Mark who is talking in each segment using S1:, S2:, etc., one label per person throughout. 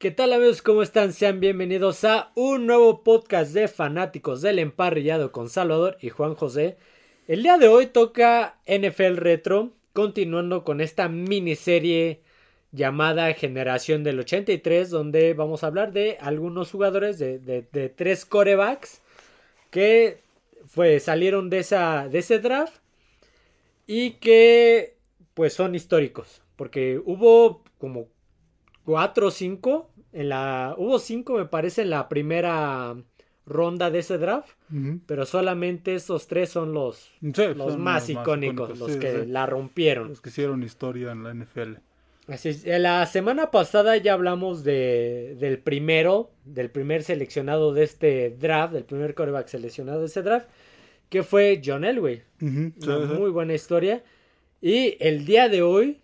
S1: ¿Qué tal amigos? ¿Cómo están? Sean bienvenidos a un nuevo podcast de fanáticos del emparrillado con Salvador y Juan José. El día de hoy toca NFL Retro, continuando con esta miniserie llamada Generación del 83, donde vamos a hablar de algunos jugadores de, tres corebacks que fue, salieron de, de ese draft y que pues son históricos, porque hubo como cuatro o cinco en la, hubo cinco, me parece, en la primera ronda de ese draft, pero solamente esos tres son los, los más icónicos, los que la rompieron.
S2: Los que hicieron historia en la NFL.
S1: Así es. La semana pasada ya hablamos de, del primero, del primer seleccionado de este draft, del primer quarterback seleccionado de este draft, que fue John Elway. Una muy buena historia. Y el día de hoy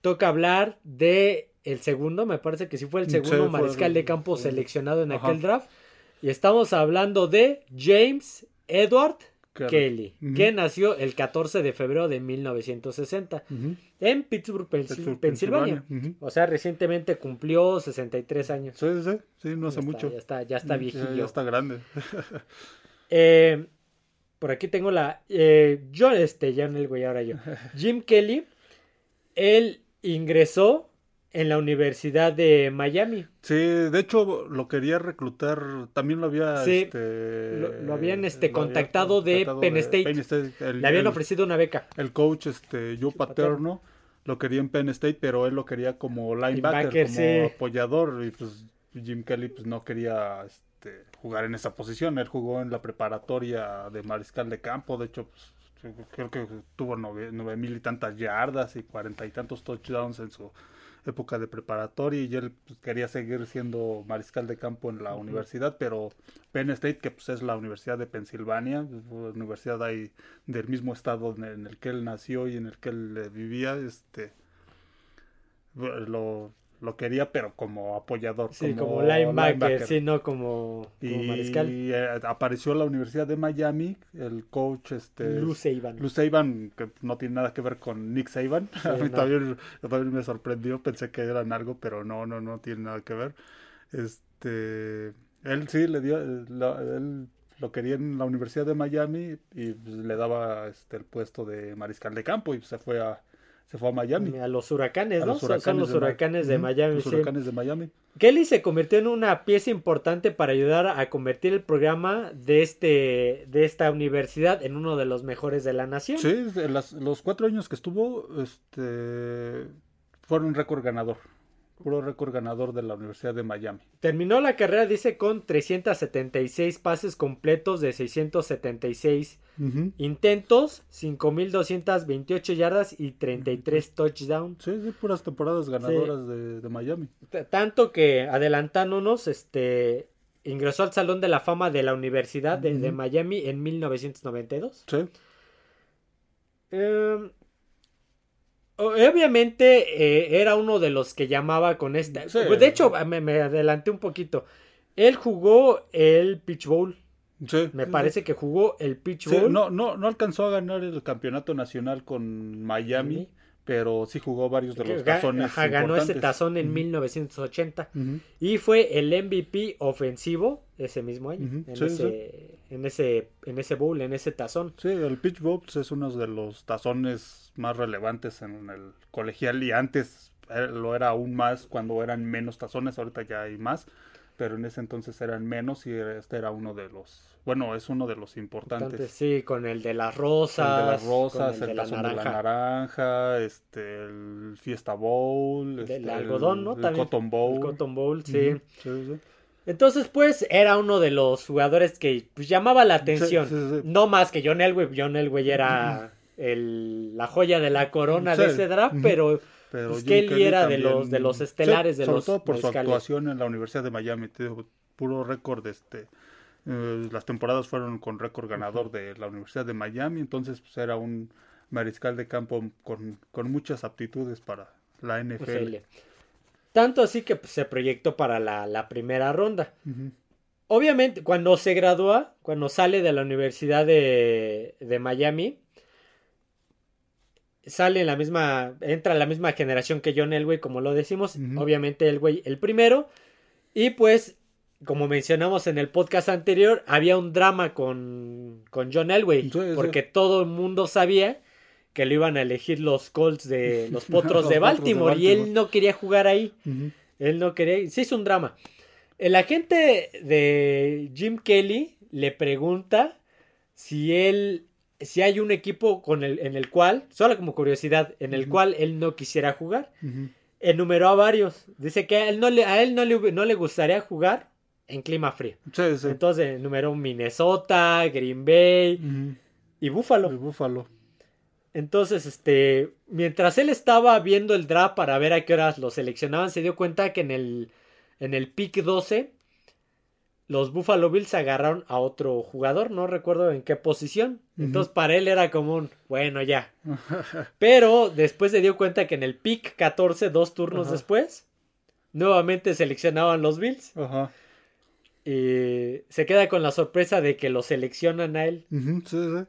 S1: toca hablar de el segundo, me parece que sí fue el segundo mariscal de campo seleccionado en aquel draft. Y estamos hablando de James Edward Kelly, que nació el 14 de febrero de 1960 en Pittsburgh, Pensilvania. O sea, recientemente cumplió 63 años.
S2: Sí, sí, sí, no hace mucho.
S1: Ya está, ya está viejillo.
S2: Ya, está grande.
S1: Eh, por aquí tengo la. Eh, yo, este, ya en el güey, ahora yo. Jim Kelly, él ingresó en la Universidad de Miami.
S2: Sí, de hecho lo quería reclutar, también lo había...
S1: Sí, este, lo, habían este, contactado, de, Penn State. Le habían ofrecido una beca.
S2: El coach, este, Joe Paterno, lo quería en Penn State, pero él lo quería como linebacker, como apoyador, y pues Jim Kelly pues no quería este, jugar en esa posición. Él jugó en la preparatoria de mariscal de campo, de hecho, pues, creo que tuvo nueve mil y tantas yardas y cuarenta y tantos touchdowns en su época de preparatoria y él pues, quería seguir siendo mariscal de campo en la universidad, pero Penn State, que pues es la Universidad de Pensilvania, universidad ahí del mismo estado en el que él nació y en el que él vivía, este lo lo quería, pero como apoyador.
S1: Sí, como, linebacker, sí, no como, mariscal.
S2: Y eh, apareció la Universidad de Miami, el coach este
S1: Lou Saban.
S2: Lou Saban, que no tiene nada que ver con Nick Saban. a mí también, me sorprendió, pensé que eran algo, pero no, no, no tiene nada que ver. Este, él sí le dio, él lo quería en la Universidad de Miami y pues, le daba este, el puesto de mariscal de campo y se fue a se fue a Miami.
S1: A los huracanes, ¿no? Son los huracanes de, Miami.
S2: Los huracanes de Miami.
S1: Kelly se convirtió en una pieza importante para ayudar a convertir el programa de este de esta universidad en uno de los mejores de la nación.
S2: Sí, los cuatro años que estuvo, este, fueron un récord ganador puro récord ganador de la Universidad de Miami.
S1: Terminó la carrera, dice, con 376 pases completos de 676 intentos, 5.228 yardas y 33 touchdowns.
S2: Sí, sí, puras temporadas ganadoras de, Miami.
S1: tanto que, adelantándonos, este, ingresó al Salón de la Fama de la Universidad de, Miami en 1992. Sí. Eh, Obviamente eh, era uno de los que llamaba con esta. De hecho, me, adelanté un poquito. Él jugó el Pitch Bowl. Sí, me parece que jugó el Pitch Bowl.
S2: no, no, no alcanzó a ganar el campeonato nacional con Miami pero sí jugó varios de los tazones.
S1: ganó ese tazón en 1980 y fue el MVP ofensivo ese mismo año, en, ese, en, ese, en ese bowl, en ese tazón.
S2: Sí, el Pitch Bowl es uno de los tazones más relevantes en el colegial y antes eh, lo era aún más cuando eran menos tazones, ahorita ya hay más pero en ese entonces eran menos y este era uno de los, bueno, es uno de los importantes.
S1: sí, con el de las rosas.
S2: El de las rosas, el, de, la naranja, este, el Fiesta Bowl.
S1: el este, algodón, ¿no?
S2: El Cotton Bowl. El
S1: Cotton Bowl, sí. Entonces, pues, era uno de los jugadores que pues, llamaba la atención. No más que John Elway. John Elway era el, la joya de la corona de ese draft, pero pero pues que él era de los, de los estelares de
S2: sobre
S1: los.
S2: todo por su actuación en la Universidad de Miami. puro récord. Este, eh, las temporadas fueron con récord ganador de la Universidad de Miami. Entonces, pues era un mariscal de campo con, muchas aptitudes para la NFL.
S1: Tanto así que pues, se proyectó para la, primera ronda. Obviamente, cuando se gradúa, cuando sale de la Universidad de, de Miami, sale en la misma, entra en la misma generación que John Elway, como lo decimos, obviamente Elway el primero, Y pues, como mencionamos en el podcast anterior, había un drama con, con John Elway, porque todo el mundo sabía que lo iban a elegir los Colts de los Potros, de, Baltimore, y él no quería jugar ahí. Él no quería, se hizo un drama. El agente de Jim Kelly le pregunta si él si hay un equipo con el, en el cual, solo como curiosidad, en el cual él no quisiera jugar. Enumeró a varios. Dice que a él no le, a él no le, no le gustaría jugar en clima frío. Entonces enumeró Minnesota, Green Bay y Buffalo.
S2: Buffalo.
S1: Entonces, este, mientras él estaba viendo el draft para ver a qué horas lo seleccionaban, se dio cuenta que en el, en el pick 12 los Buffalo Bills agarraron a otro jugador, no recuerdo en qué posición. Entonces para él era común, bueno, ya. Pero después se dio cuenta que en el pick 14, dos turnos después, nuevamente seleccionaban los Bills. Ajá. Y se queda con la sorpresa de que lo seleccionan a él. sí, sí.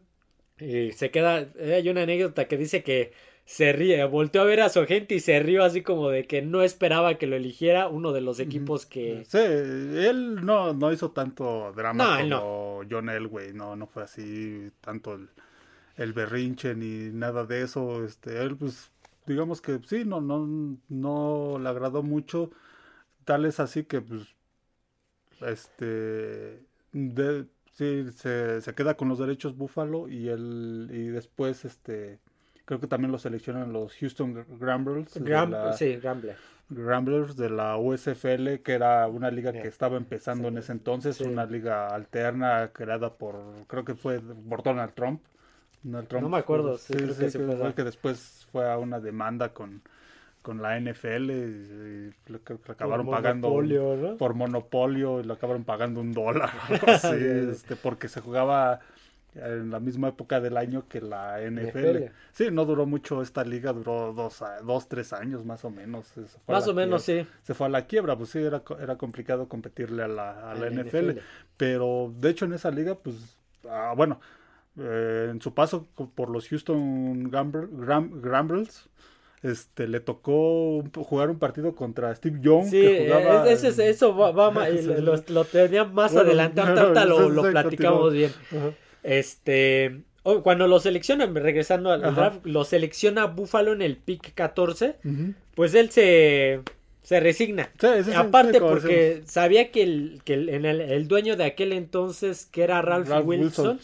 S1: Y se queda, hay una anécdota que dice que se ríe, volteó a ver a su agente y se rió así como de que no esperaba que lo eligiera uno de los equipos que...
S2: Sí, él no, no hizo tanto drama como John Elway, no, no fue así tanto el, el, berrinche ni nada de eso, este, él pues digamos que sí, no, no, no le agradó mucho, tal es así que pues, este, sí, se, se queda con los derechos Búfalo y él, y después, este Creo que también lo seleccionan los Houston Gramblers.
S1: sí, Gramblers.
S2: Gramblers de la USFL, que era una liga que estaba empezando en ese entonces, una liga alterna creada por, creo que fue por Donald Trump.
S1: no me acuerdo, sí, creo que,
S2: que, que después fue a una demanda con, con la NFL y, que acabaron pagando por monopolio y lo acabaron pagando un dólar este, porque se jugaba en la misma época del año que la NFL. Sí, no duró mucho esta liga, duró dos, dos tres años más o menos.
S1: Más o menos, sí.
S2: Se fue a la quiebra, pues sí, era, era complicado competirle a la, a la NFL. Pero de hecho en esa liga, pues, ah, bueno, eh, en su paso por los Houston Grambles, este, le tocó jugar un partido contra Steve Young.
S1: Sí, que jugaba eso va, lo, tenía más adelante, ahorita lo, platicamos bien. Este. cuando lo seleccionan, regresando al draft, lo selecciona Buffalo en el pick 14. Pues él se. Se resigna. Aparte, porque sabía que, el, que el, en el, dueño de aquel entonces, que era Ralph, Wilson,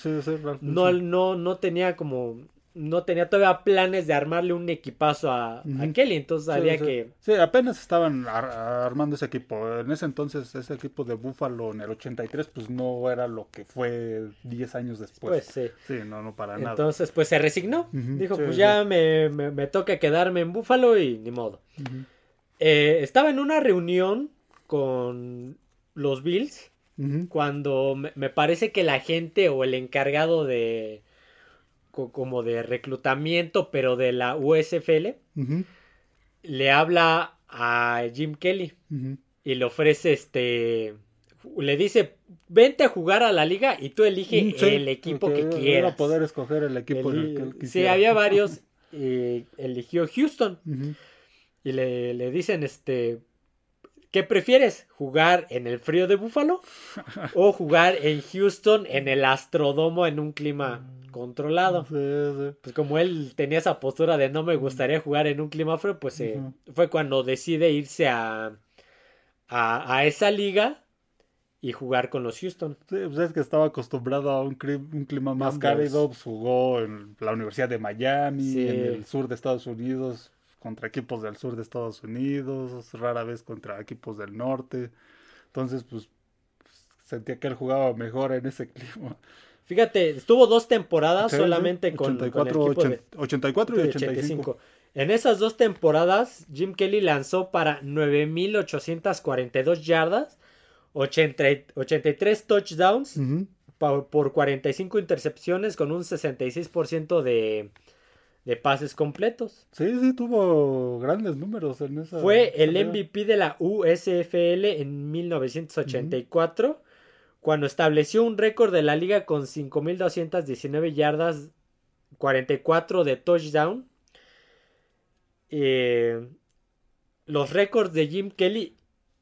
S1: No, no, no tenía como no tenía todavía planes de armarle un equipazo a, Kelly, entonces sabía que...
S2: Sí, apenas estaban armando ese equipo. En ese entonces, ese equipo de Buffalo en el 83, pues no era lo que fue 10 años después.
S1: Pues sí.
S2: Sí, no, no para nada.
S1: Entonces, pues se resignó. Dijo, pues ya me, me, toca quedarme en Buffalo y ni modo. Eh, estaba en una reunión con los Bills cuando me parece que la gente o el encargado de como de reclutamiento, pero de la USFL, le habla a Jim Kelly y le ofrece este. Le dice, vente a jugar a la liga y tú elige mm, el equipo que quieras.
S2: poder escoger el equipo
S1: Sí, había varios. y eligió Houston. Y le, le dicen, este, ¿Qué prefieres? ¿Jugar en el frío de Búfalo? ¿O jugar en Houston en el Astrodomo en un clima controlado? Pues como él tenía esa postura de no me gustaría jugar en un clima frío, pues eh, fue cuando decide irse a, a, esa liga y jugar con los Houston.
S2: Sí, pues es que estaba acostumbrado a un, clima más cálido, pues jugó en la Universidad de Miami, en el sur de Estados Unidos, contra equipos del sur de Estados Unidos, rara vez contra equipos del norte. Entonces, pues sentía que él jugaba mejor en ese clima.
S1: Fíjate, estuvo dos temporadas solamente con,
S2: 84,
S1: el
S2: equipo de, 84 y 85.
S1: En esas dos temporadas, Jim Kelly lanzó para 9.842 yardas, 83 touchdowns por, por 45 intercepciones con un 66% de, de pases completos.
S2: Sí, sí, tuvo grandes números en esa.
S1: Fue el MVP de la USFL en 1984, cuando estableció un récord de la liga con 5.219 yardas, 44 de touchdown. Eh, los récords de Jim Kelly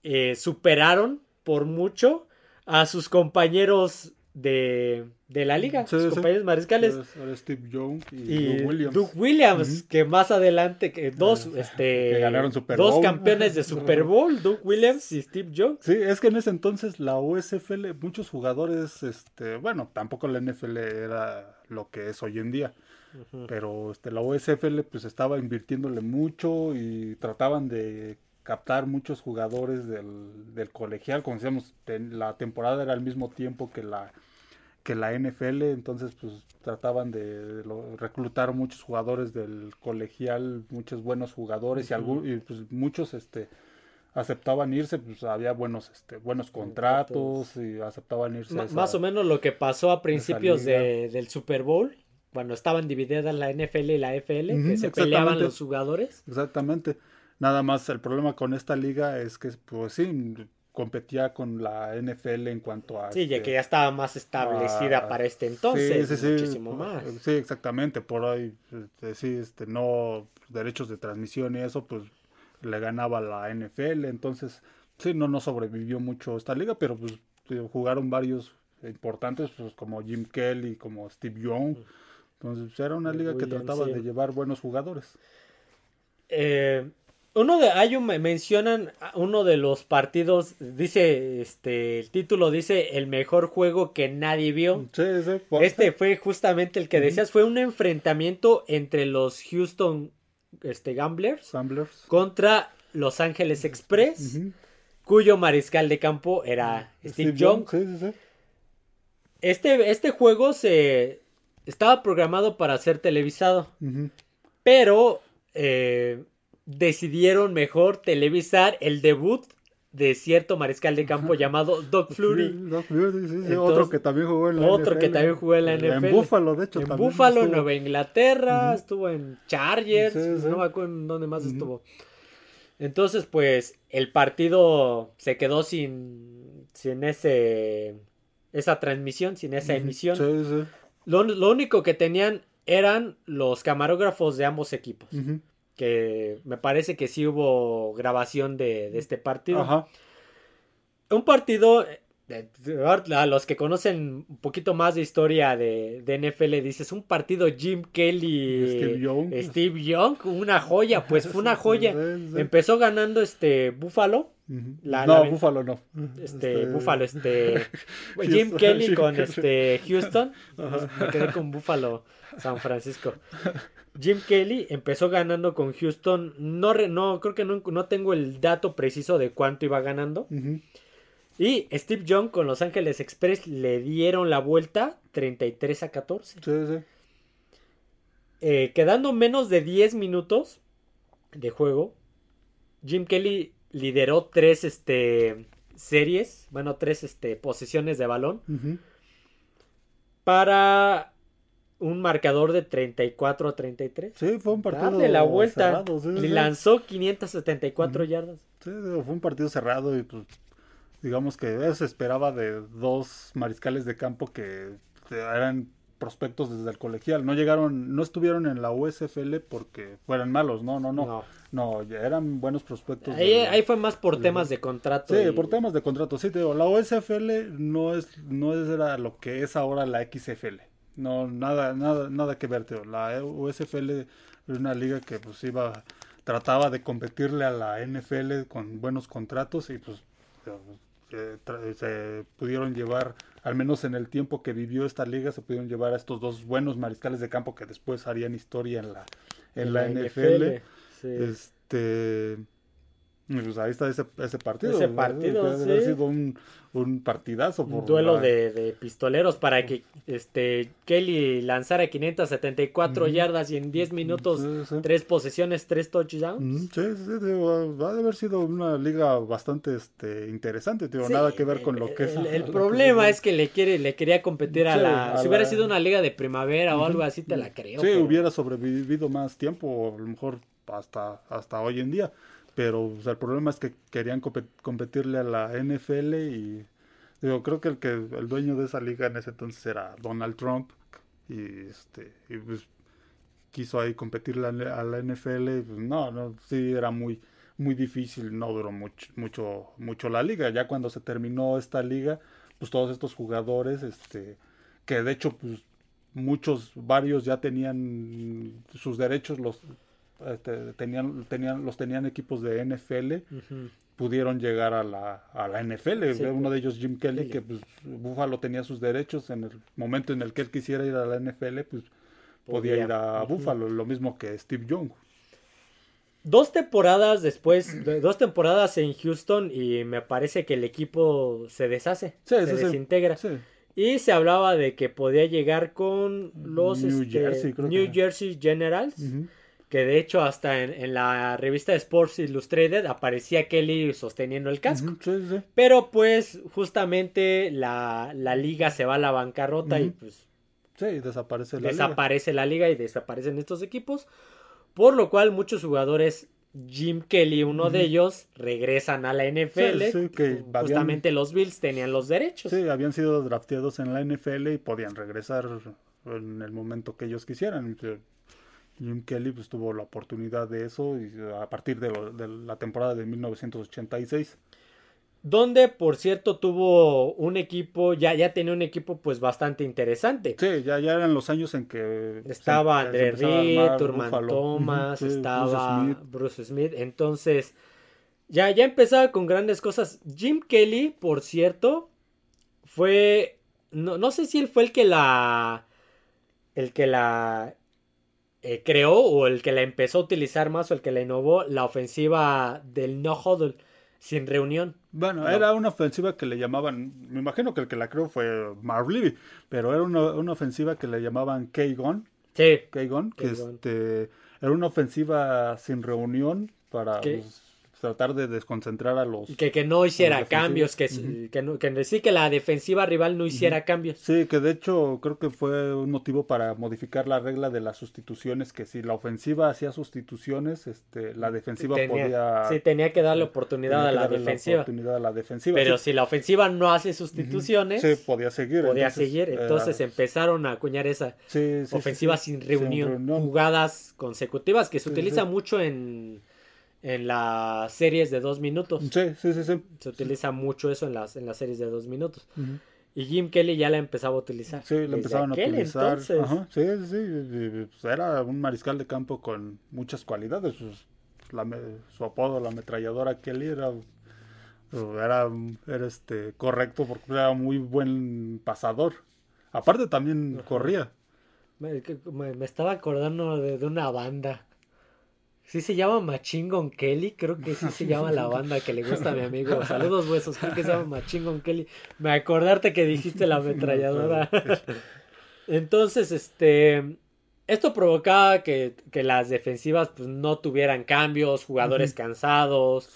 S1: eh, superaron por mucho a sus compañeros de, de la liga, sus compañeros mariscales.
S2: Steve Young y, Doug Williams.
S1: Doug Williams, que más adelante, que dos, ah, este,
S2: ganaron Super Bowl.
S1: dos campeones de Super Bowl, Doug Williams y Steve Young.
S2: Sí, es que en ese entonces la USFL, muchos jugadores, este, bueno, tampoco la NFL era lo que es hoy en día. Pero este, la USFL pues estaba invirtiéndole mucho y trataban de captar muchos jugadores del, del colegial. Como decíamos, la temporada era al mismo tiempo que la que la NFL, entonces pues trataban de, reclutar muchos jugadores del colegial, muchos buenos jugadores y, y pues muchos este aceptaban irse, pues había buenos este buenos contratos y aceptaban irse.
S1: más o menos lo que pasó a principios de, del Super Bowl, cuando estaban divididas la NFL y la FL, que se peleaban los jugadores.
S2: Exactamente. Nada más el problema con esta liga es que pues sí, competía con la NFL en cuanto a...
S1: Sí, ya que ya estaba más establecida para este entonces, sí, sí, muchísimo más.
S2: Sí, exactamente, por ahí, este, sí, este, no, derechos de transmisión y eso, pues le ganaba la NFL, entonces, sí, no, no sobrevivió mucho esta liga, pero pues jugaron varios importantes, pues como Jim Kelly, como Steve Young, entonces pues, era una liga que trataba de llevar buenos jugadores.
S1: Eh, uno de, hay un, mencionan uno de los partidos, dice, este, el título dice el mejor juego que nadie vio.
S2: Sí, sí,
S1: este fue justamente el que decías, fue un enfrentamiento entre los Houston este, Gamblers, contra Los Ángeles Express, cuyo mariscal de campo era Steve, Young. Este, este juego se estaba programado para ser televisado, pero eh, decidieron mejor televisar el debut de cierto mariscal de campo llamado Doug Flurry.
S2: otro que también jugó en la
S1: Otro que también jugó en la NFL.
S2: En Buffalo, de hecho.
S1: En Buffalo, Nueva Inglaterra, estuvo en Chargers, no me acuerdo en dónde más estuvo. Entonces, pues, el partido se quedó sin, sin ese, esa transmisión, sin esa emisión. Lo, lo, único que tenían eran los camarógrafos de ambos equipos que me parece que sí hubo grabación de, este partido. Un partido, a los que conocen un poquito más de historia de, de NFL, dices, un partido Jim Kelly,
S2: Steve Young,
S1: Steve Young una joya, pues fue una joya. Empezó ganando este Buffalo.
S2: no, Buffalo no.
S1: Este, este Buffalo, este. Jim Kelly con este Houston. Me quedé con Buffalo, San Francisco. Jim Kelly empezó ganando con Houston. No, no creo que no, tengo el dato preciso de cuánto iba ganando. Y Steve Young con Los Ángeles Express le dieron la vuelta 33 a 14.
S2: Sí, sí.
S1: Eh, quedando menos de 10 minutos de juego, Jim Kelly lideró tres este, series, bueno, tres este, posesiones de balón. Para un marcador de 34 a 33.
S2: Sí, fue un partido
S1: de la vuelta. y lanzó 574 yardas.
S2: Sí, fue un partido cerrado y pues digamos que se esperaba de dos mariscales de campo que eran prospectos desde el colegial. No llegaron, no estuvieron en la USFL porque fueran malos, no, no, no. No, eran buenos prospectos.
S1: Ahí, fue más por temas de contrato.
S2: Sí, por temas de contrato. Sí, te digo, la USFL no es, no es lo que es ahora la XFL. No, nada, nada, nada que ver, La USFL es una liga que pues iba, trataba de competirle a la NFL con buenos contratos y pues se pudieron llevar, al menos en el tiempo que vivió esta liga, se pudieron llevar a estos dos buenos mariscales de campo que después harían historia en la, en, la, NFL. Este pues ahí está ese, ese partido.
S1: Ese partido, sí.
S2: Ha sido un, un partidazo.
S1: un duelo de, de, pistoleros para que este Kelly lanzara 574 yardas y en 10 minutos, tres posesiones, tres touchdowns.
S2: Sí, sí, va a haber sido una liga bastante este, interesante, tío. nada que ver con lo que
S1: es. El, problema es que le quiere le quería competir a la... si hubiera sido una liga de primavera o algo así, te la creo.
S2: Sí, hubiera sobrevivido más tiempo, a lo mejor hasta, hasta hoy en día. Pero el problema es que querían competirle a la NFL y digo, creo que el que el dueño de esa liga en ese entonces era Donald Trump y este pues quiso ahí competirle a la NFL y pues no, no, sí era muy muy difícil, no duró mucho, mucho, mucho la liga. Ya cuando se terminó esta liga, pues todos estos jugadores, este, que de hecho, pues muchos, varios ya tenían sus derechos, los este, tenían, tenían, los tenían equipos de NFL, pudieron llegar a la, a la NFL. Uno de ellos, Jim Kelly, que pues, Buffalo tenía sus derechos. En el momento en el que él quisiera ir a la NFL, pues podía, ir a Buffalo, lo mismo que Steve Young.
S1: Dos temporadas después, dos temporadas en Houston y me parece que el equipo se deshace, se desintegra. Y se hablaba de que podía llegar con los New, este, Jersey, Generals. Que de hecho hasta en, la revista Sports Illustrated aparecía Kelly sosteniendo el casco. Pero pues justamente la, liga se va a la bancarrota y pues...
S2: Sí, desaparece
S1: la desaparece la liga y desaparecen estos equipos. Por lo cual muchos jugadores, Jim Kelly, uno de ellos, regresan a la NFL. que justamente los Bills tenían los derechos.
S2: Sí, habían sido drafteados en la NFL y podían regresar en el momento que ellos quisieran. Jim Kelly pues, tuvo la oportunidad de eso y a partir de, la temporada de 1986.
S1: Donde, por cierto, tuvo un equipo, ya, ya tenía un equipo pues bastante interesante.
S2: Sí, ya, ya eran los años en que...
S1: Estaba André Reed, Turman Thomas, estaba Bruce Smith. Entonces, ya, ya empezaba con grandes cosas. Jim Kelly, por cierto, fue... No, no sé si él fue el que la... El que la eh, creó o el que la empezó a utilizar más o el que la innovó la ofensiva del no huddle sin reunión.
S2: Bueno, era una ofensiva que le llamaban, me imagino que el que la creó fue Marv Levy, pero era una, ofensiva que le llamaban K-Gon.
S1: Sí.
S2: K-Gon, que este, era una ofensiva sin reunión para tratar de desconcentrar a los...
S1: Que, que no hiciera cambios, que, que, no, que sí que la defensiva rival no hiciera cambios.
S2: Sí, que de hecho creo que fue un motivo para modificar la regla de las sustituciones, que si la ofensiva hacía sustituciones, este, la defensiva podía...
S1: Sí, tenía que darle oportunidad, a la, defensiva.
S2: oportunidad a la defensiva.
S1: Pero si la ofensiva no hace sustituciones...
S2: Sí, podía seguir.
S1: Podía seguir, entonces empezaron a acuñar esa ofensiva sin reunión, jugadas consecutivas, que se utiliza mucho en en las series de dos minutos.
S2: Sí, sí, sí, sí.
S1: Se utiliza mucho eso en las, en las series de dos minutos. Y Jim Kelly ya la empezaba a utilizar.
S2: Sí, la empezaban a utilizar. Ajá, sí, sí, pues era un mariscal de campo con muchas cualidades. Pues, su apodo, la ametralladora Kelly, era, era, era este, correcto porque era muy buen pasador. Aparte también corría.
S1: Me, me, estaba acordando de, de una banda Sí se llama Machingon Kelly, creo que sí se llama la banda que le gusta a mi amigo. Saludos huesos, creo que se llama Machingon Kelly. Me acordarte que dijiste la ametralladora. Entonces, este, esto provocaba que, las defensivas pues, no tuvieran cambios, jugadores cansados,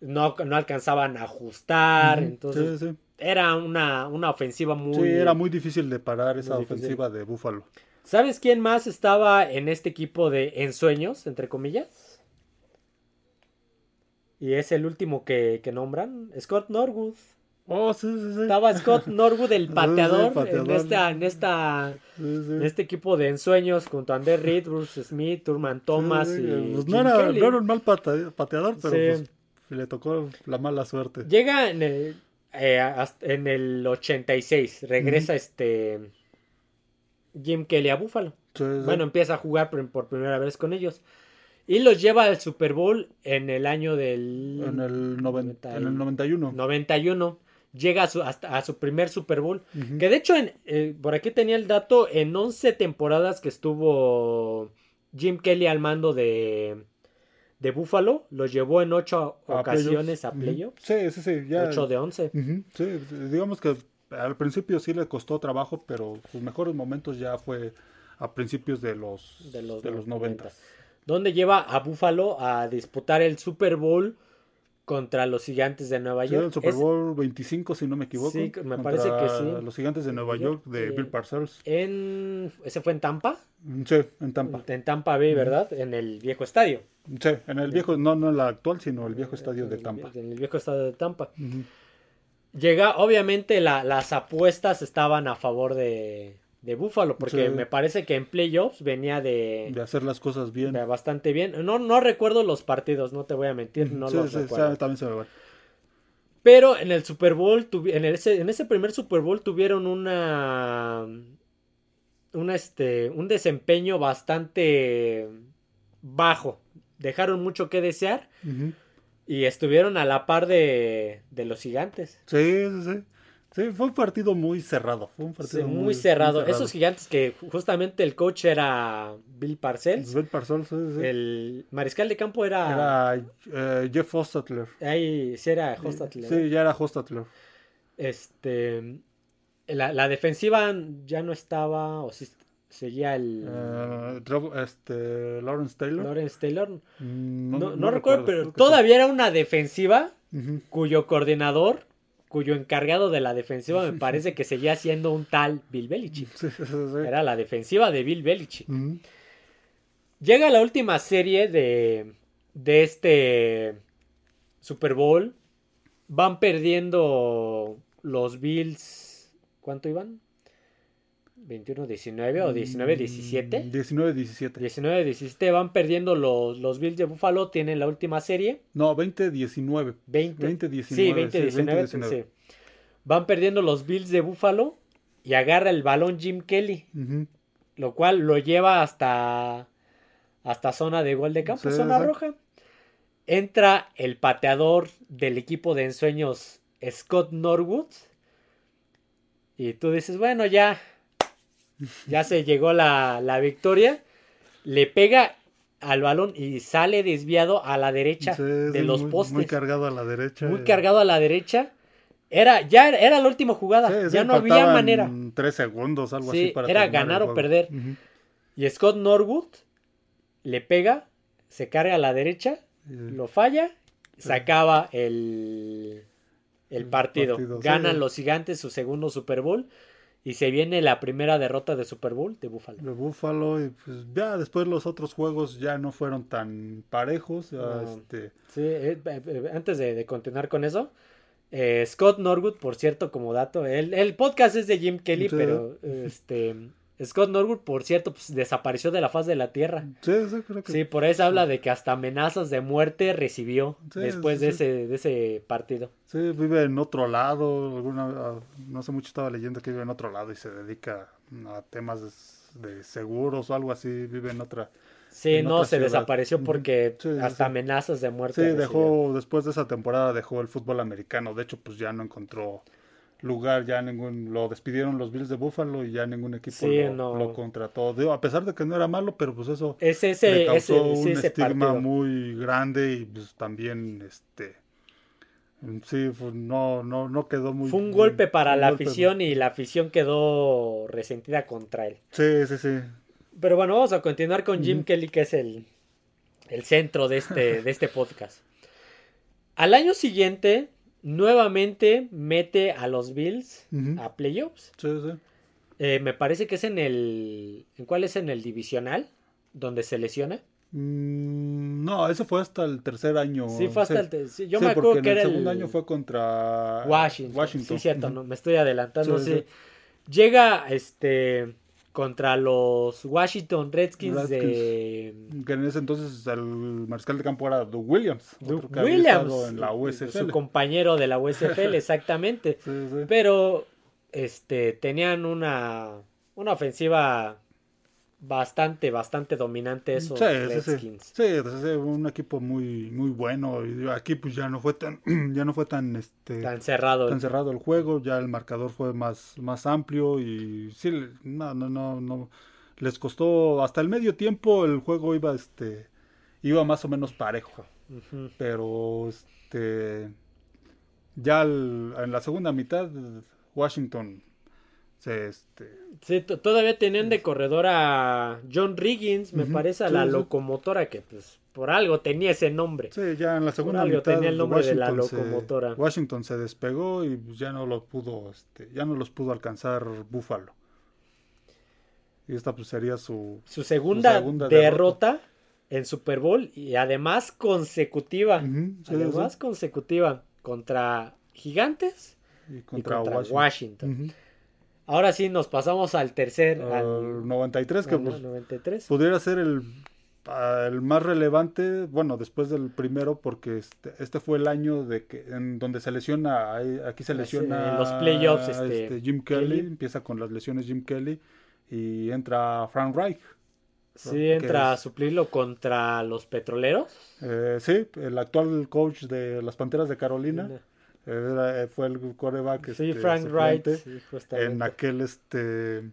S1: no, no alcanzaban a ajustar. Entonces, era una, una ofensiva muy... Sí,
S2: era muy difícil de parar esa ofensiva de Búfalo.
S1: ¿Sabes quién más estaba en este equipo de ensueños, entre comillas? Y es el último que, nombran, Scott Norwood.
S2: Oh, sí, sí, sí.
S1: Estaba Scott Norwood, el pateador, En, esta, en, esta, en este equipo de ensueños, junto a Andy Reid, Bruce Smith, Turman Thomas y.
S2: Pues no, era, no, era, un mal pateador, pero pues, le tocó la mala suerte.
S1: Llega en el, eh, en el 86, regresa este Jim Kelly a Buffalo. Bueno, empieza a jugar por, primera vez con ellos. Y los lleva al Super Bowl en el año del...
S2: En el, 90, en el 91.
S1: 91. Llega a su, hasta a su primer Super Bowl. Que de hecho, en, eh, por aquí tenía el dato, en 11 temporadas que estuvo Jim Kelly al mando de, de Buffalo, los llevó en 8 ocasiones a playoffs.
S2: Sí, sí, sí. Ya...
S1: 8 de 11.
S2: Sí, digamos que al principio sí le costó trabajo, pero sus mejores momentos ya fue a principios de los, de los, de 90.
S1: Donde lleva a Buffalo a disputar el Super Bowl contra los gigantes de Nueva York.
S2: el Super Bowl 25, si no me equivoco.
S1: Sí, me parece que sí.
S2: Los gigantes de Nueva York de Bill Parcells.
S1: En, ¿Ese fue en Tampa?
S2: Sí, en Tampa.
S1: En Tampa Bay, ¿verdad? En el viejo estadio.
S2: Sí, en el viejo, no, no el actual, sino el viejo estadio de Tampa.
S1: En el viejo estadio de Tampa. Llega, obviamente las apuestas estaban a favor de, de Buffalo, porque me parece que en playoffs venía de...
S2: De hacer las cosas bien.
S1: bastante bien. No, no recuerdo los partidos, no te voy a mentir, no los recuerdo. también se me va. Pero en el Super Bowl, en, ese, en ese primer Super Bowl tuvieron una... una este, un desempeño bastante bajo. Dejaron mucho que desear. Y estuvieron a la par de, de los gigantes.
S2: Sí, sí, sí. Sí, fue un partido muy cerrado. Fue un partido
S1: muy, cerrado. Esos gigantes que justamente el coach era Bill Parcells.
S2: Bill Parcells, sí, sí.
S1: El mariscal de campo era.
S2: Era eh, Jeff Hostatler.
S1: Ahí sí era Hostatler.
S2: Sí, ya era Hostatler.
S1: Este. La, la, defensiva ya no estaba. O sí, seguía el.
S2: Uh, este, Lawrence Taylor.
S1: Lawrence Taylor. Mm, no, no, recuerdo, pero todavía era una defensiva cuyo coordinador cuyo encargado de la defensiva me parece que seguía siendo un tal Bill Belichick. Era la defensiva de Bill Belichick. Llega la última serie de, de este Super Bowl. Van perdiendo los Bills. ¿Cuánto iban? 21-19 o 19-17.
S2: 19-17.
S1: 19-17 van perdiendo los, los Bills de Buffalo, tienen la última serie.
S2: No, 20-19.
S1: 20-19. Sí, 20-19. Van perdiendo los Bills de Buffalo y agarra el balón Jim Kelly. Lo cual lo lleva hasta, hasta zona de gol de campo, zona roja. Entra el pateador del equipo de ensueños Scott Norwood. Y tú dices, bueno, ya, ya se llegó la, victoria. Le pega al balón y sale desviado a la derecha de los postes.
S2: Muy cargado a la derecha.
S1: Muy cargado a la derecha. Era, ya era la última jugada. ya no había manera.
S2: Tres segundos, algo así
S1: para Era ganar o perder. Y Scott Norwood le pega, se carga a la derecha, lo falla, se acaba el, el partido. Ganan los gigantes su segundo Super Bowl. Y se viene la primera derrota de Super Bowl de Buffalo.
S2: De Buffalo, y pues ya después los otros juegos ya no fueron tan parejos. este...
S1: Sí, eh, eh, eh, antes de, continuar con eso, Scott Norwood, por cierto, como dato, el, el podcast es de Jim Kelly, pero este Scott Norwood, por cierto, pues desapareció de la faz de la Tierra.
S2: Sí, sí, creo que
S1: sí. por eso habla de que hasta amenazas de muerte recibió después de, ese, de ese partido.
S2: Sí, vive en otro lado. Alguna, no sé mucho, estaba leyendo que vive en otro lado y se dedica a temas de, seguros o algo así. Vive en otra.
S1: Sí, no, se desapareció porque hasta amenazas de muerte.
S2: Sí, dejó, después de esa temporada dejó el fútbol americano. De hecho, pues ya no encontró lugar, ya ningún, lo despidieron los Bills de Buffalo y ya ningún equipo lo, contrató. a pesar de que no era malo, pero pues eso le causó un estigma muy grande y pues también este sí no no no quedó muy
S1: fue un golpe para la afición y la afición quedó resentida contra él.
S2: Sí sí sí.
S1: Pero bueno vamos a continuar con Jim Kelly que es el el centro de este de este podcast. Al año siguiente nuevamente mete a los Bills a playoffs.
S2: Sí, sí.
S1: Eh, me parece que es en el. ¿En cuál es en el divisional? Donde se lesiona.
S2: Mm, no, eso fue hasta el tercer año.
S1: Sí, fue hasta el sí, Yo me acuerdo que
S2: el
S1: era
S2: segundo año fue contra
S1: Washington. Washington. Sí, cierto, no, me estoy adelantando. Sí, Llega este contra los Washington Redskins, de...
S2: Que en ese entonces el mariscal de campo era Doug Williams.
S1: Doug Williams. En la Su compañero de la USFL, exactamente. Pero este, tenían una, una ofensiva bastante, bastante dominante esos Redskins.
S2: Sí, sí, un equipo muy, muy bueno. Y aquí pues ya no fue tan, ya no fue tan este
S1: tan cerrado.
S2: Tan cerrado el juego, ya el marcador fue más, más amplio y sí, no, no, no, no. Les costó hasta el medio tiempo el juego iba este iba más o menos parejo. Pero este ya en la segunda mitad Washington este...
S1: Sí, todavía tenían de corredor a John Riggins, me parece, a la locomotora, que pues por algo tenía ese nombre.
S2: Sí, ya en la segunda
S1: mitad tenía el nombre de la locomotora.
S2: Washington se despegó y pues, ya no lo pudo, este, ya no los pudo alcanzar Buffalo. Y esta pues sería su,
S1: su, segunda, derrota, en Super Bowl y además consecutiva. además consecutiva contra Gigantes y contra, Washington. Ahora sí nos pasamos al tercer.
S2: Al, 93, que pues, 93. pudiera ser el, ah, el más relevante, bueno, después del primero, porque este, este fue el año de que en donde se lesiona, aquí se lesiona.
S1: En los playoffs, este,
S2: este Jim Kelly, empieza con las lesiones Jim Kelly y entra Frank Reich.
S1: Sí, entra a suplirlo contra los petroleros.
S2: Eh, sí, el actual coach de las Panteras de Carolina. Eh, fue el coreback.
S1: Sí, este, Frank Wright.
S2: en aquel este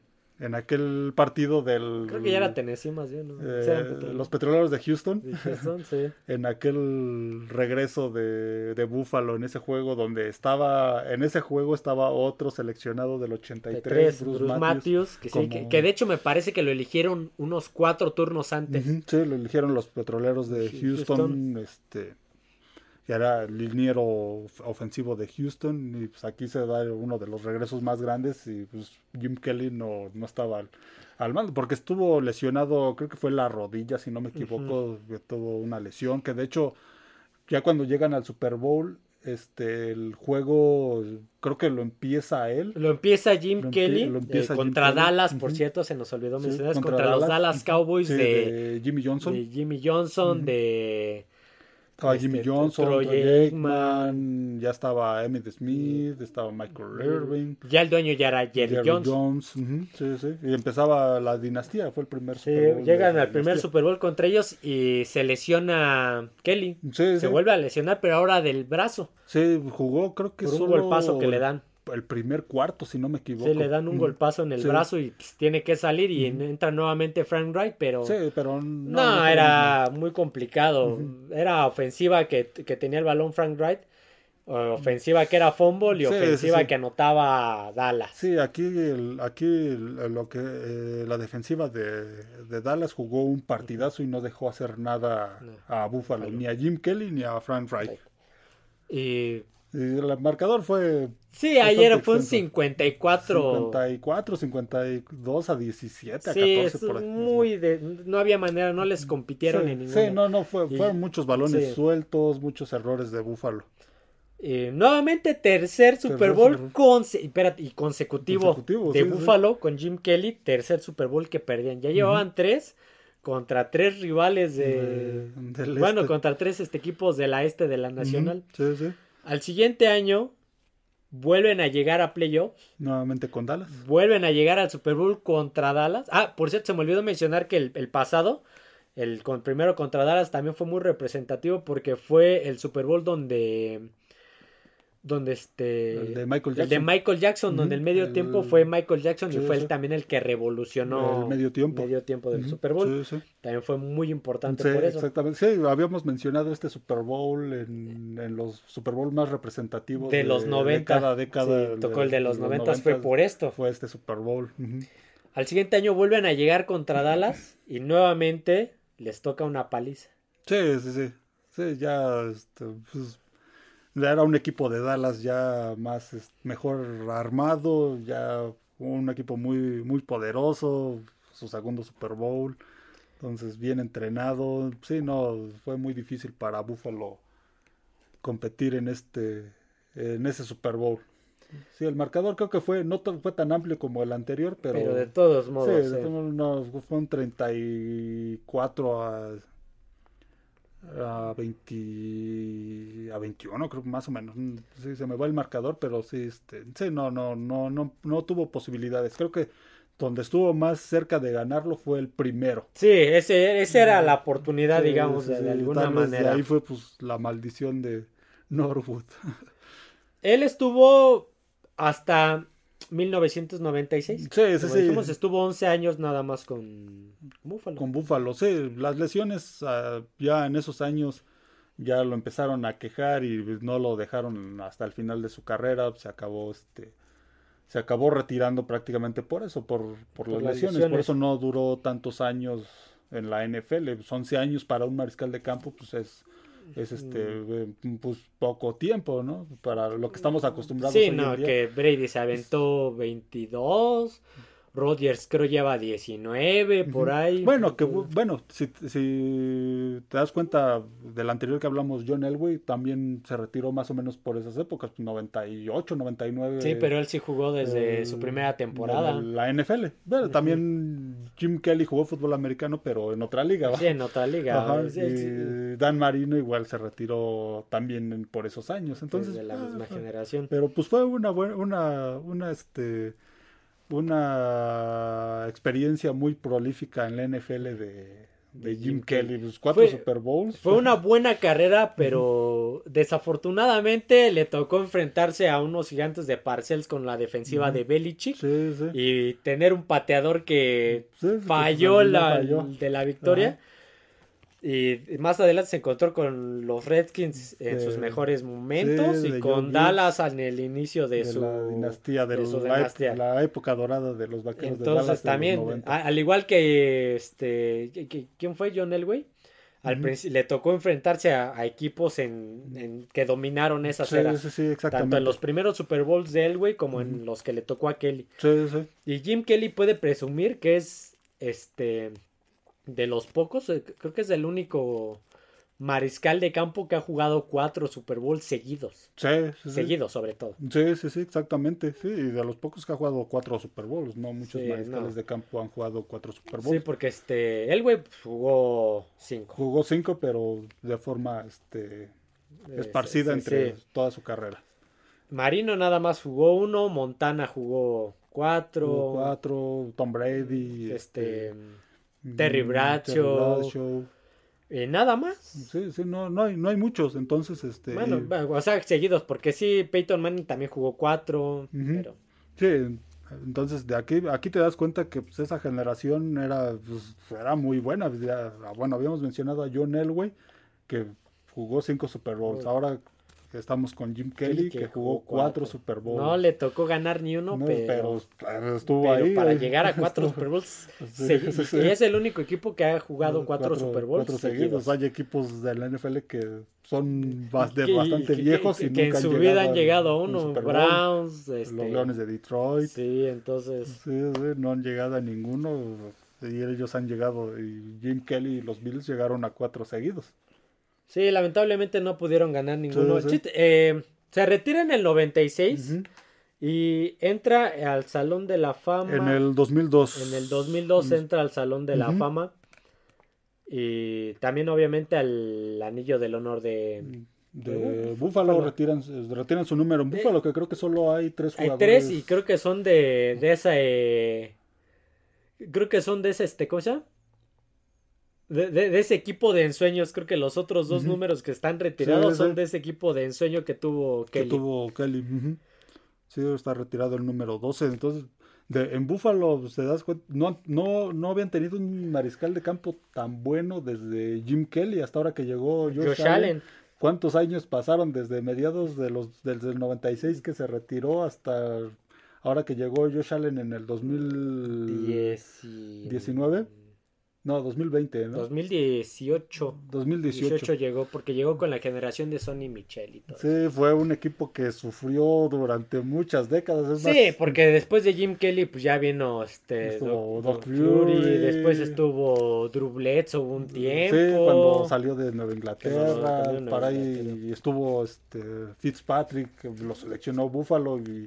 S2: en aquel partido del...
S1: Creo que ya era Tennessee más bien, ¿no?
S2: Eh, los petroleros de Houston. en aquel regreso de, de Buffalo en ese juego donde estaba... En ese juego estaba otro seleccionado del 83,
S1: Bruce, Matthews. que, de hecho me parece que lo eligieron unos cuatro turnos antes.
S2: sí, lo eligieron los petroleros de Houston. Este, que era el liniero ofensivo de Houston y pues aquí se da uno de los regresos más grandes y pues Jim Kelly no, no estaba al, mando porque estuvo lesionado, creo que fue la rodilla si no me equivoco, tuvo una lesión que de hecho ya cuando llegan al Super Bowl este el juego creo que lo empieza él.
S1: Lo empieza Jim Kelly eh, contra Dallas por cierto se nos olvidó mencionar contra, los Dallas. Cowboys de,
S2: Jimmy Johnson.
S1: de Jimmy Johnson de
S2: estaba Jimmy este, Johnson, Troy Aikman, ya estaba Emmett Smith, estaba Michael Irving.
S1: Ya el dueño ya era Jerry, Jones.
S2: sí, sí. Y empezaba la dinastía, fue el primer
S1: Super Bowl. Llegan al primer Super Bowl contra ellos y se lesiona Kelly. se vuelve a lesionar, pero ahora del brazo.
S2: Sí, jugó creo que
S1: Por un golpazo que le dan
S2: el primer cuarto, si no me equivoco.
S1: Sí, le dan un golpazo en el brazo y pues, tiene que salir y entra nuevamente Frank Wright, pero...
S2: Sí, pero
S1: no... era muy complicado. Era ofensiva que, tenía el balón Frank Wright, ofensiva que era fumble y ofensiva que anotaba Dallas.
S2: Sí, aquí, aquí lo que eh, la defensiva de, Dallas jugó un partidazo y no dejó hacer nada a Buffalo, ni a Jim Kelly ni a Frank Wright.
S1: Y
S2: el marcador fue.
S1: Sí, ayer fue un 54.
S2: 54, 52 a 17, a
S1: sí, 14 por muy de, No había manera, no les compitieron en ningún.
S2: Sí, no, no, fue, fueron muchos balones sueltos, muchos errores de Búfalo.
S1: Eh, nuevamente tercer Super Bowl y consecutivo, de Búfalo con Jim Kelly, tercer Super Bowl que perdían. Ya llevaban tres contra tres rivales de, bueno, este. contra tres este, equipos de la este de la Nacional.
S2: Sí, sí.
S1: Al siguiente año vuelven a llegar a playoffs.
S2: Nuevamente con Dallas.
S1: Vuelven a llegar al Super Bowl contra Dallas. Ah, por cierto, se me olvidó mencionar que el, el pasado, el con, primero contra Dallas, también fue muy representativo porque fue el Super Bowl donde donde este
S2: el de Michael Jackson,
S1: de Michael Jackson donde el medio tiempo fue Michael Jackson y fue él también el que revolucionó
S2: el medio tiempo.
S1: medio tiempo del Super Bowl. También fue muy importante por eso.
S2: exactamente. Sí habíamos mencionado este Super Bowl en, en los Super Bowl más representativos
S1: de, los 90 de
S2: cada década
S1: tocó el de los 90 fue por esto.
S2: Fue este Super Bowl.
S1: Al siguiente año vuelven a llegar contra Dallas y nuevamente les toca una paliza.
S2: Sí sí sí. Sí ya este, pues, era un equipo de Dallas ya más mejor armado, ya un equipo muy, muy poderoso, su segundo Super Bowl, entonces bien entrenado. Sí, no, fue muy difícil para Buffalo competir en este, en ese Super Bowl. Sí, el marcador creo que fue, no fue tan amplio como el anterior, pero...
S1: Pero de todos modos.
S2: Sí, no, fue un 34 a a 20 a 21 creo más o menos. Sí, se me va el marcador pero sí este sí no no no no no tuvo posibilidades. Creo que donde estuvo más cerca de ganarlo fue el primero.
S1: Sí ese esa era la oportunidad digamos de, alguna manera.
S2: ahí fue pues la maldición de Norwood.
S1: Él estuvo hasta 1996. Sí, sí, sí. estuvo 11 años nada más con Búfalo.
S2: Con Búfalo, sí. Las lesiones ah, ya en esos años ya lo empezaron a quejar y no lo dejaron hasta el final de su carrera. Se acabó este se acabó retirando prácticamente por eso, por, por, las, lesiones. Por eso no duró tantos años en la NFL. 11 años para un mariscal de campo, pues es es este eh, pues poco tiempo, ¿no? Para lo que estamos acostumbrados.
S1: Sí, no, que Brady se aventó 22 Rodgers creo lleva 19 por ahí.
S2: Bueno, que bueno, si, si, te das cuenta del anterior que hablamos, John Elway también se retiró más o menos por esas épocas, 98, 99.
S1: Sí, pero él sí jugó desde su primera temporada.
S2: La NFL. Bueno, también Jim Kelly jugó fútbol americano, pero en otra liga.
S1: Sí, en otra liga.
S2: y Dan Marino igual se retiró también por esos años. Entonces,
S1: de la misma generación.
S2: Pero pues fue una buena, una, una este una experiencia muy prolífica en la NFL de, Jim, Kelly, los cuatro Super Bowls.
S1: Fue una buena carrera, pero desafortunadamente le tocó enfrentarse a unos gigantes de Parcells con la defensiva de Belichick y tener un pateador que falló, la, de la victoria. Y más adelante se encontró con los Redskins en sus mejores momentos y con Dallas en el inicio de, su
S2: dinastía, de, la, época dorada de los vaqueros
S1: Entonces,
S2: de Dallas
S1: también, al igual que este, ¿quién fue John Elway? Al le tocó enfrentarse a, equipos en, que dominaron esa sí, tanto en los primeros Super Bowls de Elway como en los que le tocó a Kelly. Y Jim Kelly puede presumir que es este de los pocos, eh, creo que es el único mariscal de campo que ha jugado cuatro Super Bowls seguidos.
S2: Sí, sí,
S1: Seguidos, sobre todo.
S2: Sí, sí, sí, exactamente. Sí, y de los pocos que ha jugado cuatro Super Bowls, no muchos mariscales de campo han jugado cuatro Super Bowls.
S1: Sí, porque este, el güey jugó cinco.
S2: Jugó cinco, pero de forma este, esparcida entre toda su carrera.
S1: Marino nada más jugó uno, Montana jugó cuatro.
S2: cuatro, Tom Brady.
S1: este, este Terry Bradshaw. Y nada más.
S2: Sí, sí, no, no, hay, no hay muchos, entonces, este...
S1: Bueno, o sea, seguidos, porque sí, Peyton Manning también jugó cuatro, pero...
S2: Sí, entonces de aquí, aquí te das cuenta que pues, esa generación era, pues, era muy buena. bueno, habíamos mencionado a John Elway, que jugó cinco Super Bowls. Ahora Estamos con Jim Kelly, que, jugó cuatro, Super Bowls.
S1: No le tocó ganar ni uno, pero,
S2: estuvo ahí.
S1: Para llegar a cuatro Super Bowls, es el único equipo que ha jugado cuatro, Super Bowls.
S2: Cuatro seguidos. Hay equipos de la NFL que son bastante viejos y,
S1: que, en su vida han llegado a uno. Browns,
S2: este, los Leones de Detroit.
S1: Sí, entonces.
S2: Sí, no han llegado a ninguno. Y ellos han llegado. Y Jim Kelly y los Bills llegaron a cuatro seguidos.
S1: Sí, lamentablemente no pudieron ganar ninguno. Eh, se retira en el 96 y entra al Salón de la Fama.
S2: En el 2002.
S1: En el 2002 entra al Salón de la Fama. Y también obviamente al Anillo del Honor de...
S2: De Búfalo, retiran, retiran su número. En Búfalo, que creo que solo hay tres
S1: jugadores. Hay tres y creo que son de, de esa... Eh, creo que son de ese, este, ¿cómo de, ese equipo de ensueños. Creo que los otros dos números que están retirados son de ese equipo de ensueño que tuvo Kelly.
S2: Que tuvo Kelly. Sí, está retirado el número 12. Entonces, de, en Buffalo, se das cuenta, no, no, no habían tenido un mariscal de campo tan bueno desde Jim Kelly hasta ahora que llegó Josh, Allen. ¿Cuántos años pasaron desde mediados de los, desde el 96 que se retiró hasta ahora que llegó Josh Allen en el 2019? No, 2020, ¿no?
S1: 2018.
S2: 2018.
S1: llegó, porque llegó con la generación de Sonny Michel y todo.
S2: Sí, fue un equipo que sufrió durante muchas décadas.
S1: sí, porque después de Jim Kelly, pues ya vino este Doc, Fury, después estuvo Drew Bledsoe un tiempo. Sí,
S2: cuando salió de Nueva Inglaterra, para ahí estuvo este Fitzpatrick, que lo seleccionó Buffalo y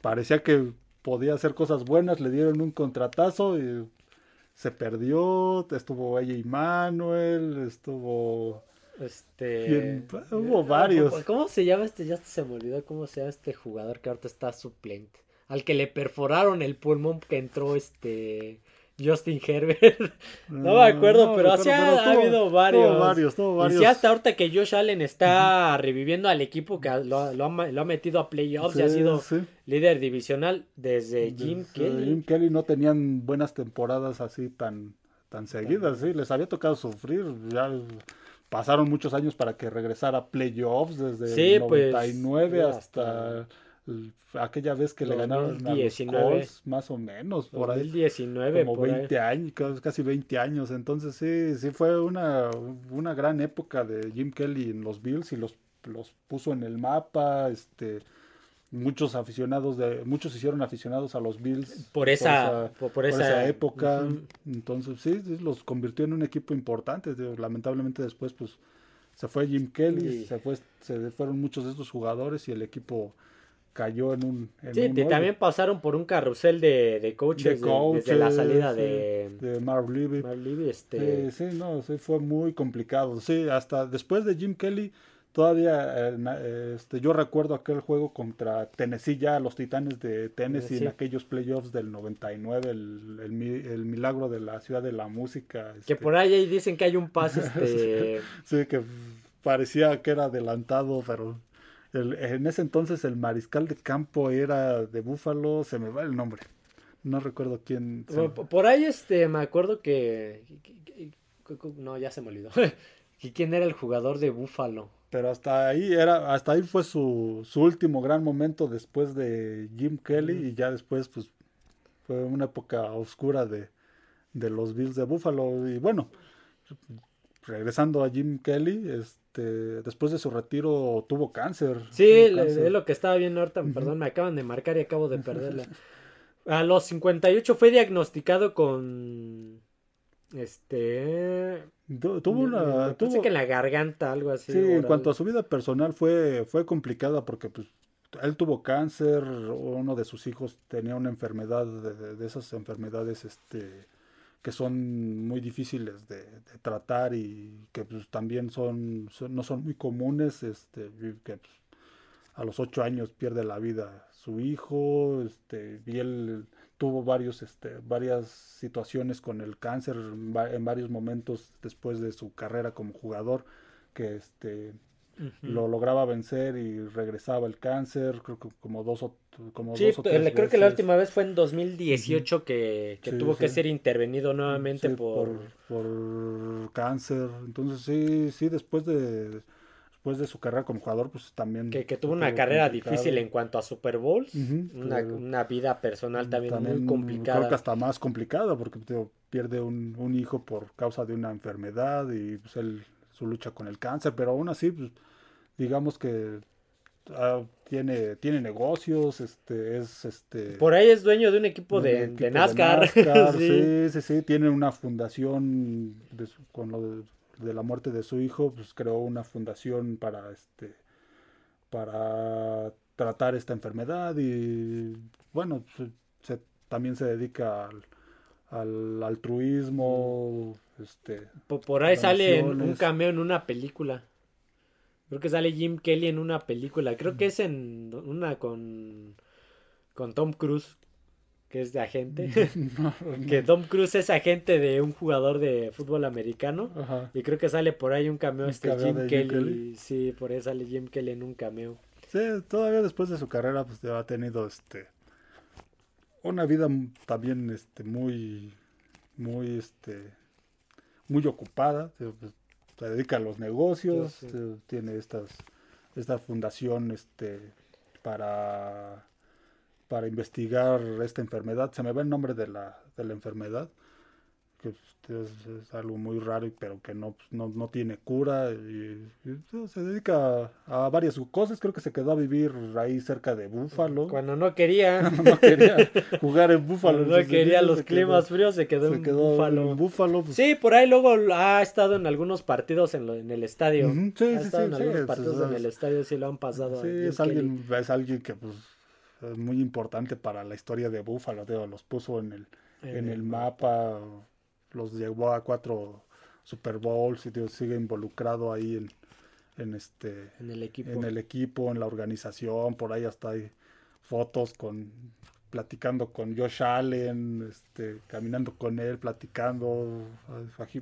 S2: parecía que podía hacer cosas buenas, le dieron un contratazo y se perdió, estuvo ella y Manuel, estuvo...
S1: Este...
S2: hubo varios.
S1: ¿Cómo se llama este? Ya se me olvidó cómo se llama este jugador que ahorita está suplente. Al que le perforaron el pulmón que entró este... Justin Herbert. no me acuerdo, pero así ha, habido varios.
S2: varios, varios.
S1: Y hasta ahorita que Josh Allen está reviviendo al equipo que lo, ha, metido a playoffs y ha sido líder divisional desde Jim Kelly.
S2: Jim Kelly no tenían buenas temporadas así tan, tan seguidas, sí, les había tocado sufrir. Ya pasaron muchos años para que regresara a playoffs desde el 99 pues, hasta aquella vez que le ganaron a los Colts, más o menos, por
S1: 2019, ahí.
S2: Como 20 años, casi 20 años. Entonces sí, sí fue una, una gran época de Jim Kelly en los Bills y los, los puso en el mapa, este muchos aficionados de muchos hicieron aficionados a los Bills
S1: por esa por esa,
S2: época. entonces sí, los convirtió en un equipo importante. Lamentablemente después pues se fue Jim Kelly se fue se fueron muchos de estos jugadores y el equipo cayó en un
S1: sí también pasaron por un carrusel de, de coaches, desde la salida de
S2: de Marv Levy, este... sí no sí fue muy complicado sí hasta después de Jim Kelly Todavía eh, este, yo recuerdo aquel juego contra Tennessee, ya los Titanes de Tennessee en aquellos playoffs del 99, el, el, milagro de la ciudad de la música.
S1: Que por ahí dicen que hay un pase. Este...
S2: sí, que parecía que era adelantado, pero en ese entonces el mariscal de campo era de Búfalo, se me va el nombre. No recuerdo quién.
S1: Por ahí este, me acuerdo que... No, ya se me olvidó. ¿Quién era el jugador de Búfalo?
S2: pero hasta ahí era hasta ahí fue su, su último gran momento después de Jim Kelly y ya después pues fue una época oscura de, de los Bills de Buffalo y bueno regresando a Jim Kelly este después de su retiro tuvo cáncer
S1: sí es lo que estaba viendo ahorita perdón me acaban de marcar y acabo de perderla a los 58 fue diagnosticado con este
S2: tuvo una.
S1: Tuvo... que en la garganta, algo así.
S2: Sí, en cuanto a su vida personal fue, fue complicada porque pues él tuvo cáncer, uno de sus hijos tenía una enfermedad, de, esas enfermedades este que son muy difíciles de, tratar y que pues también son, no son muy comunes, este, que pues, a los ocho años pierde la vida su hijo, este, y él tuvo varios, este, varias situaciones con el cáncer en, varios momentos después de su carrera como jugador, que este, lo lograba vencer y regresaba el cáncer, creo que como dos o, como
S1: dos o tres creo que la última vez fue en 2018 que, que tuvo que ser intervenido nuevamente por...
S2: por... por... cáncer. Entonces sí, sí, después de después de su carrera como jugador, pues también...
S1: Que, tuvo una carrera difícil en cuanto a Super Bowls, una, vida personal también, muy complicada.
S2: Creo que hasta más complicada, porque pierde un, un, hijo por causa de una enfermedad y pues él, su lucha con el cáncer, pero aún así, pues, digamos que ah, tiene, tiene negocios, este, es este...
S1: Por ahí es dueño de un equipo, de, NASCAR.
S2: sí. sí. sí, tiene una fundación con lo de de la muerte de su hijo, pues creó una fundación para este para tratar esta enfermedad y bueno, se, también se dedica al, altruismo, este
S1: por, ahí sale un cameo en una película. Creo que sale Jim Kelly en una película. Creo que es en una con con Tom Cruise que es de agente, que Tom Cruise es agente de un jugador de fútbol americano y creo que sale por ahí un cameo este Jim, Kelly. sí, por ahí sale Jim Kelly en un cameo.
S2: Sí, todavía después de su carrera pues ha tenido este una vida también este muy muy este muy ocupada, se, dedica a los negocios, tiene estas esta fundación este para para investigar esta enfermedad. Se me va el nombre de la, de la enfermedad, que es, algo muy raro, pero que no, pues, no, no tiene cura. Y, se dedica a, varias cosas. Creo que se quedó a vivir ahí cerca de Búfalo.
S1: Cuando no quería.
S2: no quería jugar en Búfalo.
S1: no quería los climas fríos, se quedó, en, Búfalo. Pues. Sí, por ahí luego ha estado en algunos partidos en, en el estadio.
S2: sí,
S1: ha estado en algunos partidos en el estadio, sí lo han pasado.
S2: Sí, es alguien, es alguien que pues muy importante para la historia de Buffalo, los puso en el, en el mapa, los llevó a cuatro Super Bowls y sigue involucrado ahí en, en este
S1: en el equipo.
S2: en el equipo en la organización por ahí hasta hay fotos con platicando con Josh Allen este caminando con él platicando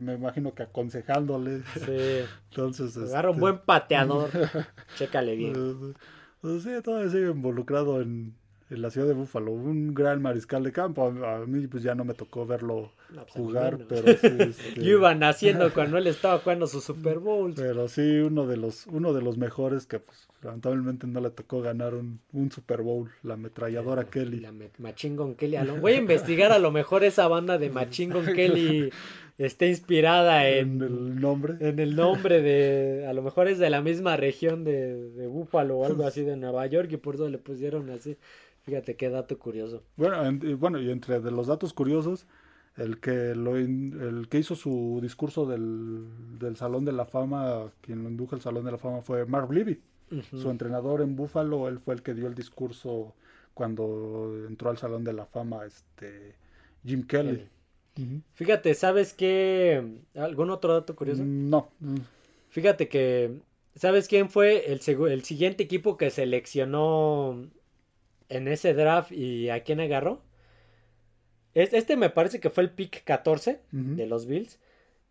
S2: me imagino que aconsejándole.
S1: Sí.
S2: entonces
S1: agarra un este, buen pateador. Chécale bien.
S2: Pues sí, todavía sigue involucrado en, la ciudad de Búfalo. Un gran mariscal de campo. A, mí pues ya no me tocó verlo pues, jugar, pero sí. Este...
S1: Yo iba naciendo cuando él estaba jugando su Super Bowl.
S2: Pero sí, uno de los, uno de los mejores que pues lamentablemente no le tocó ganar un, un Super Bowl, la ametralladora Kelly.
S1: La Machine Gun Kelly. Voy a investigar a lo mejor esa banda de Machine Gun Kelly esté inspirada en,
S2: el nombre.
S1: En el nombre de, a lo mejor es de la misma región de, de Búfalo o algo así de Nueva York y por eso le pusieron así. Fíjate qué dato curioso.
S2: Bueno, bueno y entre de los datos curiosos, el que lo el que hizo su discurso del, del Salón de la Fama, quien lo indujo al Salón de la Fama fue Mark Levy. Su entrenador en Búfalo, él fue el que dio el discurso cuando entró al Salón de la Fama este Jim Kelly.
S1: Fíjate, ¿sabes qué? ¿Algún otro dato curioso?
S2: No.
S1: Fíjate que, ¿sabes quién fue el, el siguiente equipo que seleccionó en ese draft y a quién agarró? Este me parece que fue el pick 14 de los Bills.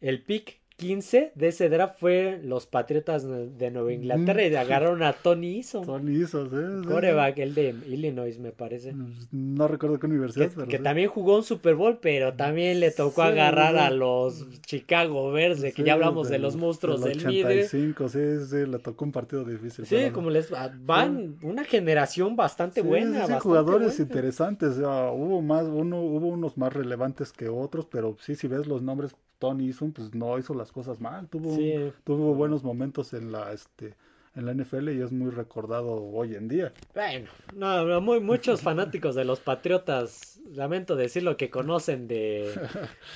S1: El pick 15 de ese draft fue los Patriotas de Nueva Inglaterra y agarraron a Tony Eason.
S2: Tony Eason, sí.
S1: Coreback, el de Illinois, me parece.
S2: Pues, no recuerdo qué universidad.
S1: Que, que también jugó un Super Bowl, pero también le tocó agarrar a los Chicago Bears, de que ya hablamos de, los monstruos del,
S2: del 85, sí, sí, le tocó un partido difícil.
S1: Sí, como les van una generación bastante buena. Sí,
S2: jugadores interesantes. hubo más, uno, hubo unos más relevantes que otros, pero sí, si ves los nombres Tony hizo, pues no hizo las cosas mal, tuvo, tuvo buenos momentos en la este en la NFL y es muy recordado hoy en día.
S1: Bueno, no, muy, muchos fanáticos de los Patriotas, lamento decir lo que conocen de,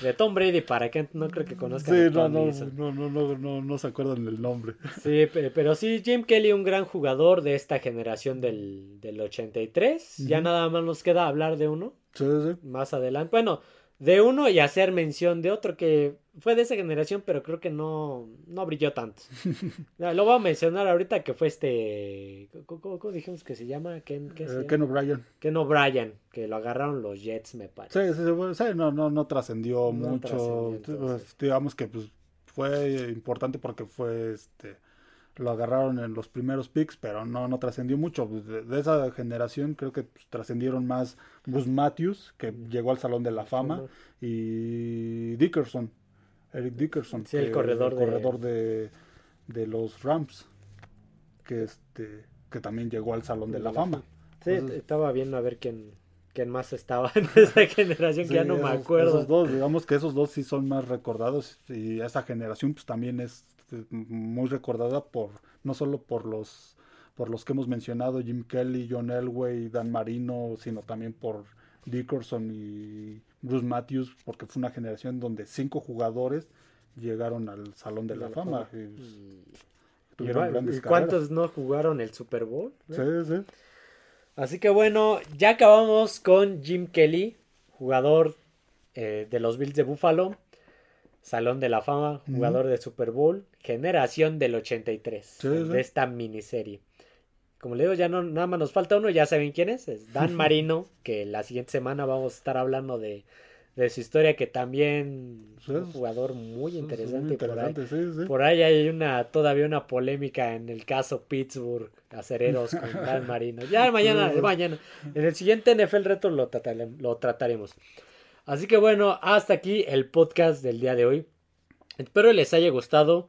S1: de Tom Brady, para que no creo que conozcan.
S2: Sí, no, no, no, no, no, no, se acuerdan del nombre.
S1: Sí, pero sí, Jim Kelly, un gran jugador de esta generación del, del 83. Ya nada más nos queda hablar de uno.
S2: Sí, sí.
S1: Más adelante. Bueno, de uno y hacer mención de otro que fue de esa generación, pero creo que no, no brilló tanto. Lo voy a mencionar ahorita que fue este. ¿Cómo, dijimos que se llama? Ken,
S2: eh, Ken O'Brien.
S1: Ken O'Brien, que lo agarraron los Jets, me parece.
S2: Sí, sí, no, no, no trascendió mucho. Pues, digamos que pues, fue importante porque fue este lo agarraron en los primeros picks, pero no, no trascendió mucho. De, esa generación creo que pues, trascendieron más Gus Matthews, que llegó al Salón de la Fama, y Dickerson, Eric Dickerson,
S1: el corredor,
S2: corredor de, de, los Rams, que este que también llegó al Salón de, la, Fama.
S1: Sí, estaba viendo a ver quién, quién más estaba en esa generación, que ya no me acuerdo.
S2: Esos dos, digamos que esos dos sí son más recordados, y esa generación pues también es muy recordada por no solo por los por los que hemos mencionado Jim Kelly, John Elway, Dan Marino, sino también por Dickerson y Bruce Matthews, porque fue una generación donde cinco jugadores llegaron al Salón de la, Fama.
S1: Y, cuántos no jugaron el Super Bowl?
S2: Sí, sí.
S1: Así que bueno, ya acabamos con Jim Kelly, jugador eh, de los Bills de Buffalo. Salón de la Fama, jugador de Super Bowl, generación del 83, de esta miniserie. Como le digo, ya no, nada más nos falta uno, ya saben quién es, es Dan Marino, que la siguiente semana vamos a estar hablando de, su historia, que también es un jugador muy interesante. por, ahí, hay una todavía una polémica en el caso Pittsburgh, acereros con Dan Marino. Ya mañana, mañana, en el siguiente NFL Reto lo, lo trataremos. Así que bueno, hasta aquí el podcast del día de hoy. Espero les haya gustado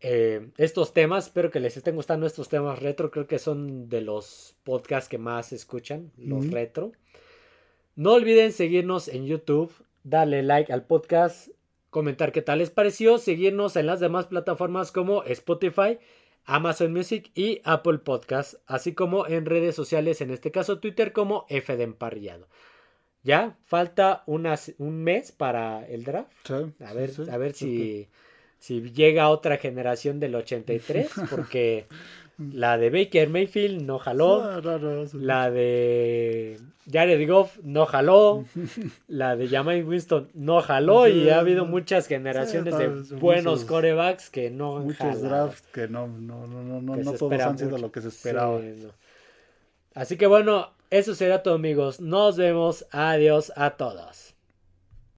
S1: eh, estos temas. Espero que les estén gustando estos temas retro. Creo que son de los podcasts que más escuchan, los retro. No olviden seguirnos en YouTube, darle like al podcast, comentar qué tal les pareció, seguirnos en las demás plataformas como Spotify, Amazon Music y Apple Podcast, así como en redes sociales, en este caso Twitter como F de Emparrillado. Ya falta unas, un mes para el draft. a ver, a ver si, si llega otra generación del 83, porque la de Baker Mayfield no jaló. la de Jared Goff no jaló. la de Jamal Winston no jaló. y ha habido muchas generaciones de buenos corebacks que no
S2: han Muchos drafts que no, no, no, no, no todos han sido lo que se esperaba.
S1: Así que bueno, eso será todo amigos. Nos vemos. Adiós a todos.